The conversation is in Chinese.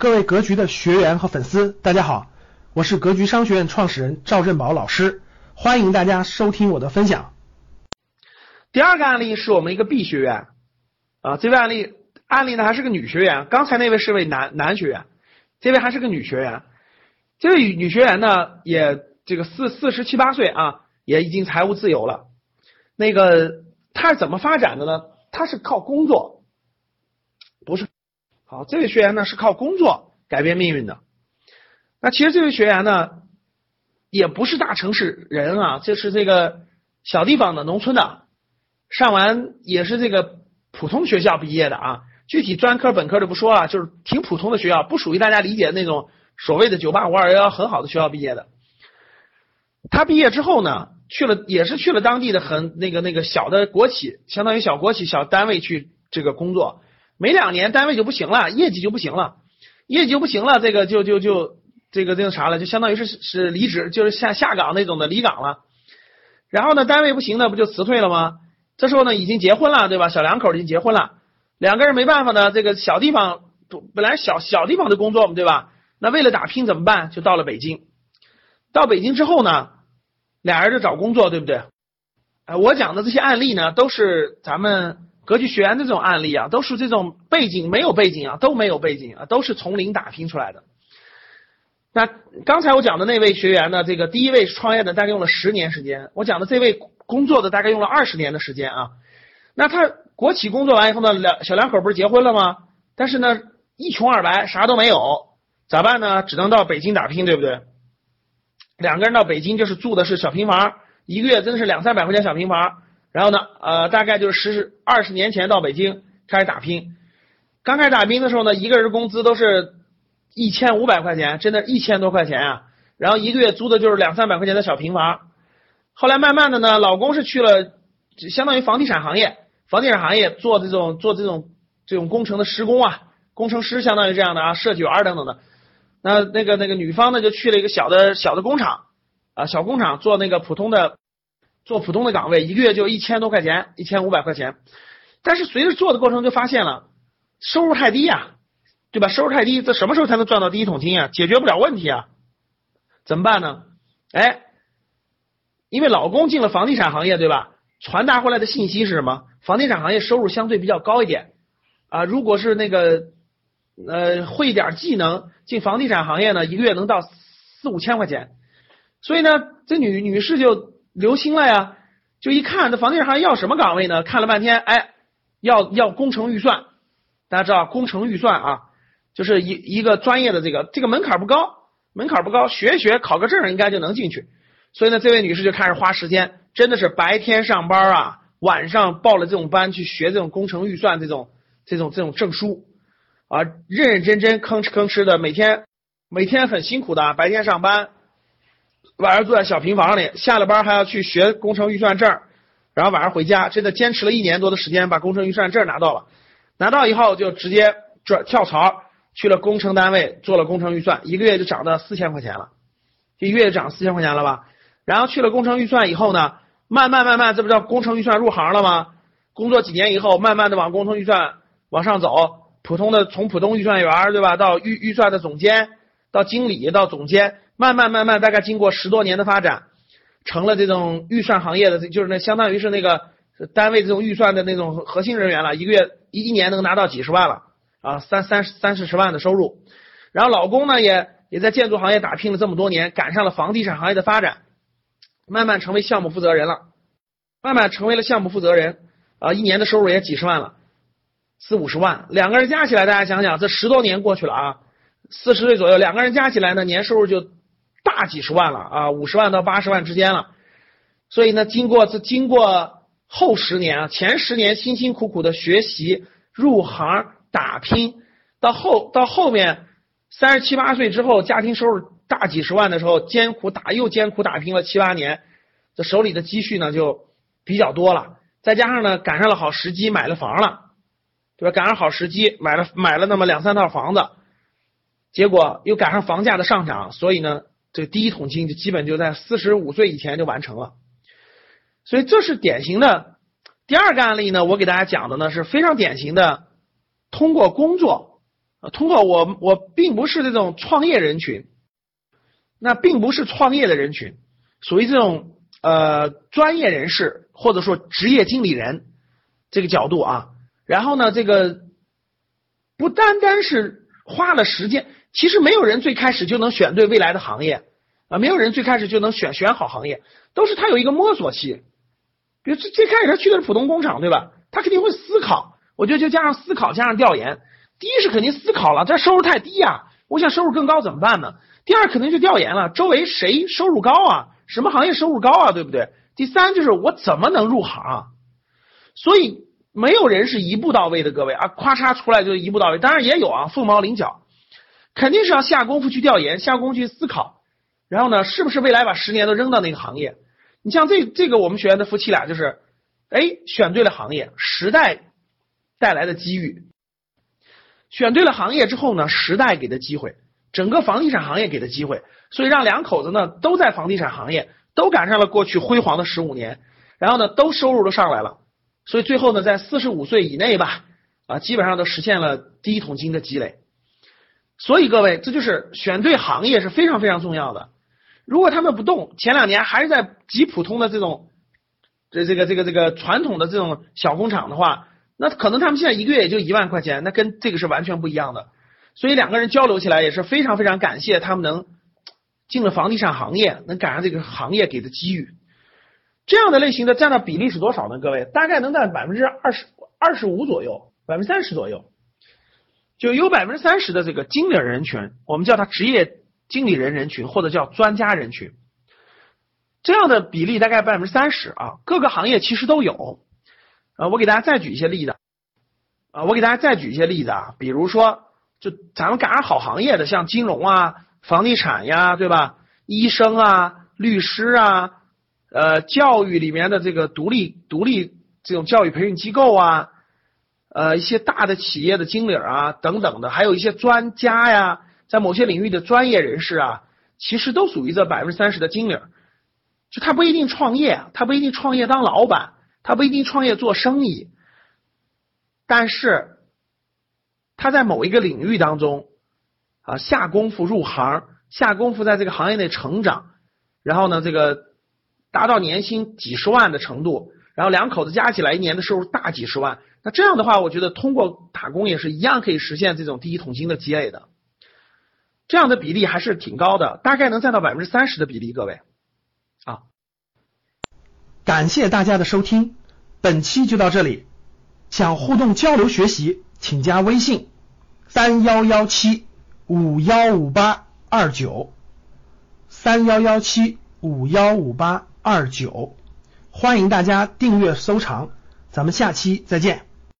各位格局的学员和粉丝，大家好，我是格局商学院创始人赵振宝老师，欢迎大家收听我的分享。第二个案例是我们一个 B 学员啊，这位案例案例呢还是个女学员，刚才那位是位男男学员，这位还是个女学员，这位女学员呢也这个四四十七八岁啊，也已经财务自由了。那个她是怎么发展的呢？她是靠工作，好，这位学员呢是靠工作改变命运的。那其实这位学员呢也不是大城市人啊，这是这个小地方的农村的，上完也是这个普通学校毕业的啊。具体专科本科就不说了，就是挺普通的学校，不属于大家理解的那种所谓的九八五二幺幺很好的学校毕业的。他毕业之后呢，去了也是去了当地的很那个那个小的国企，相当于小国企小单位去这个工作。没两年，单位就不行了，业绩就不行了，业绩就不行了，这个就就就这个这个啥了，就相当于是是离职，就是下下岗那种的离岗了。然后呢，单位不行呢，不就辞退了吗？这时候呢，已经结婚了，对吧？小两口已经结婚了，两个人没办法呢，这个小地方本来小小地方的工作嘛，对吧？那为了打拼怎么办？就到了北京。到北京之后呢，俩人就找工作，对不对？哎，我讲的这些案例呢，都是咱们。格局学员的这种案例啊，都是这种背景没有背景啊，都没有背景啊，都是从零打拼出来的。那刚才我讲的那位学员呢，这个第一位创业的大概用了十年时间，我讲的这位工作的大概用了二十年的时间啊。那他国企工作完以后呢，两小两口不是结婚了吗？但是呢，一穷二白，啥都没有，咋办呢？只能到北京打拼，对不对？两个人到北京就是住的是小平房，一个月真的是两三百块钱小平房。然后呢，呃，大概就是十二十年前到北京开始打拼。刚开始打拼的时候呢，一个人工资都是一千五百块钱，真的一千多块钱啊。然后一个月租的就是两三百块钱的小平房。后来慢慢的呢，老公是去了，相当于房地产行业，房地产行业做这种做这种这种工程的施工啊，工程师相当于这样的啊，设计员等等的。那那个那个女方呢，就去了一个小的小的工厂啊，小工厂做那个普通的。做普通的岗位，一个月就一千多块钱，一千五百块钱。但是随着做的过程，就发现了收入太低呀，对吧？收入太低，这什么时候才能赚到第一桶金啊？解决不了问题啊，怎么办呢？哎，因为老公进了房地产行业，对吧？传达回来的信息是什么？房地产行业收入相对比较高一点啊。如果是那个呃会一点技能，进房地产行业呢，一个月能到四五千块钱。所以呢，这女女士就。留心了呀，就一看这房地产行业要什么岗位呢？看了半天，哎，要要工程预算，大家知道工程预算啊，就是一一个专业的这个这个门槛不高，门槛不高，学一学考个证应该就能进去。所以呢，这位女士就开始花时间，真的是白天上班啊，晚上报了这种班去学这种工程预算这种这种这种证书啊，认认真真吭哧吭哧的，每天每天很辛苦的，白天上班。晚上住在小平房里，下了班还要去学工程预算证，然后晚上回家，真的坚持了一年多的时间，把工程预算证拿到了。拿到以后就直接转跳槽去了工程单位做了工程预算，一个月就涨到四千块钱了，一个月涨四千块钱了吧？然后去了工程预算以后呢，慢慢慢慢，这不叫工程预算入行了吗？工作几年以后，慢慢的往工程预算往上走，普通的从普通预算员对吧，到预预算的总监，到经理，到总监。慢慢慢慢，大概经过十多年的发展，成了这种预算行业的，就是那相当于是那个单位这种预算的那种核心人员了，一个月一一年能拿到几十万了啊，三三三四十万的收入。然后老公呢，也也在建筑行业打拼了这么多年，赶上了房地产行业的发展，慢慢成为项目负责人了，慢慢成为了项目负责人啊，一年的收入也几十万了，四五十万，两个人加起来，大家想想，这十多年过去了啊，四十岁左右，两个人加起来呢，年收入就。大几十万了啊，五十万到八十万之间了。所以呢，经过这经过后十年啊，前十年辛辛苦苦的学习、入行、打拼，到后到后面三十七八岁之后，家庭收入大几十万的时候，艰苦打又艰苦打拼了七八年，这手里的积蓄呢就比较多了。再加上呢，赶上了好时机，买了房了，对吧？赶上好时机，买了买了那么两三套房子，结果又赶上房价的上涨，所以呢。这第一桶金就基本就在四十五岁以前就完成了，所以这是典型的第二个案例呢。我给大家讲的呢是非常典型的，通过工作呃，通过我我并不是这种创业人群，那并不是创业的人群，属于这种呃专业人士或者说职业经理人这个角度啊。然后呢，这个不单单是花了时间，其实没有人最开始就能选对未来的行业啊，没有人最开始就能选选好行业，都是他有一个摸索期。比如最最开始他去的是普通工厂，对吧？他肯定会思考，我觉得就加上思考，加上调研。第一是肯定思考了，这收入太低呀，我想收入更高怎么办呢？第二肯定就调研了，周围谁收入高啊？什么行业收入高啊？对不对？第三就是我怎么能入行？所以没有人是一步到位的，各位啊，咔嚓出来就一步到位。当然也有啊，凤毛麟角，肯定是要下功夫去调研，下功夫去思考，然后呢，是不是未来把十年都扔到那个行业？你像这这个我们学员的夫妻俩就是，哎，选对了行业，时代带来的机遇。选对了行业之后呢，时代给的机会，整个房地产行业给的机会，所以让两口子呢都在房地产行业，都赶上了过去辉煌的十五年，然后呢都收入都上来了，所以最后呢在四十五岁以内吧，啊基本上都实现了第一桶金的积累。所以各位，这就是选对行业是非常非常重要的。如果他们不动，前两年还是在极普通的这种这这个这个这个传统的这种小工厂的话。那可能他们现在一个月也就一万块钱，那跟这个是完全不一样的。所以两个人交流起来也是非常非常感谢他们能进了房地产行业，能赶上这个行业给的机遇。这样的类型的占到比例是多少呢？各位，大概能占百分之二十二十五左右，百分之三十左右，就有百分之三十的这个经理人群，我们叫他职业经理人人群或者叫专家人群。这样的比例大概百分之三十啊，各个行业其实都有。呃，我给大家再举一些例子，啊，我给大家再举一些例子啊，比如说，就咱们赶上好行业的，像金融啊、房地产呀，对吧？医生啊、律师啊，呃，教育里面的这个独立独立这种教育培训机构啊，呃，一些大的企业的经理啊等等的，还有一些专家呀，在某些领域的专业人士啊，其实都属于这百分之三十的经理，就他不一定创业，他不一定创业当老板。他不一定创业做生意，但是他在某一个领域当中啊下功夫入行，下功夫在这个行业内成长，然后呢，这个达到年薪几十万的程度，然后两口子加起来一年的收入大几十万，那这样的话，我觉得通过打工也是一样可以实现这种第一桶金的积累的，这样的比例还是挺高的，大概能占到百分之三十的比例，各位啊，感谢大家的收听。本期就到这里，想互动交流学习，请加微信三幺幺七五幺五八二九三幺幺七五幺五八二九，欢迎大家订阅收藏，咱们下期再见。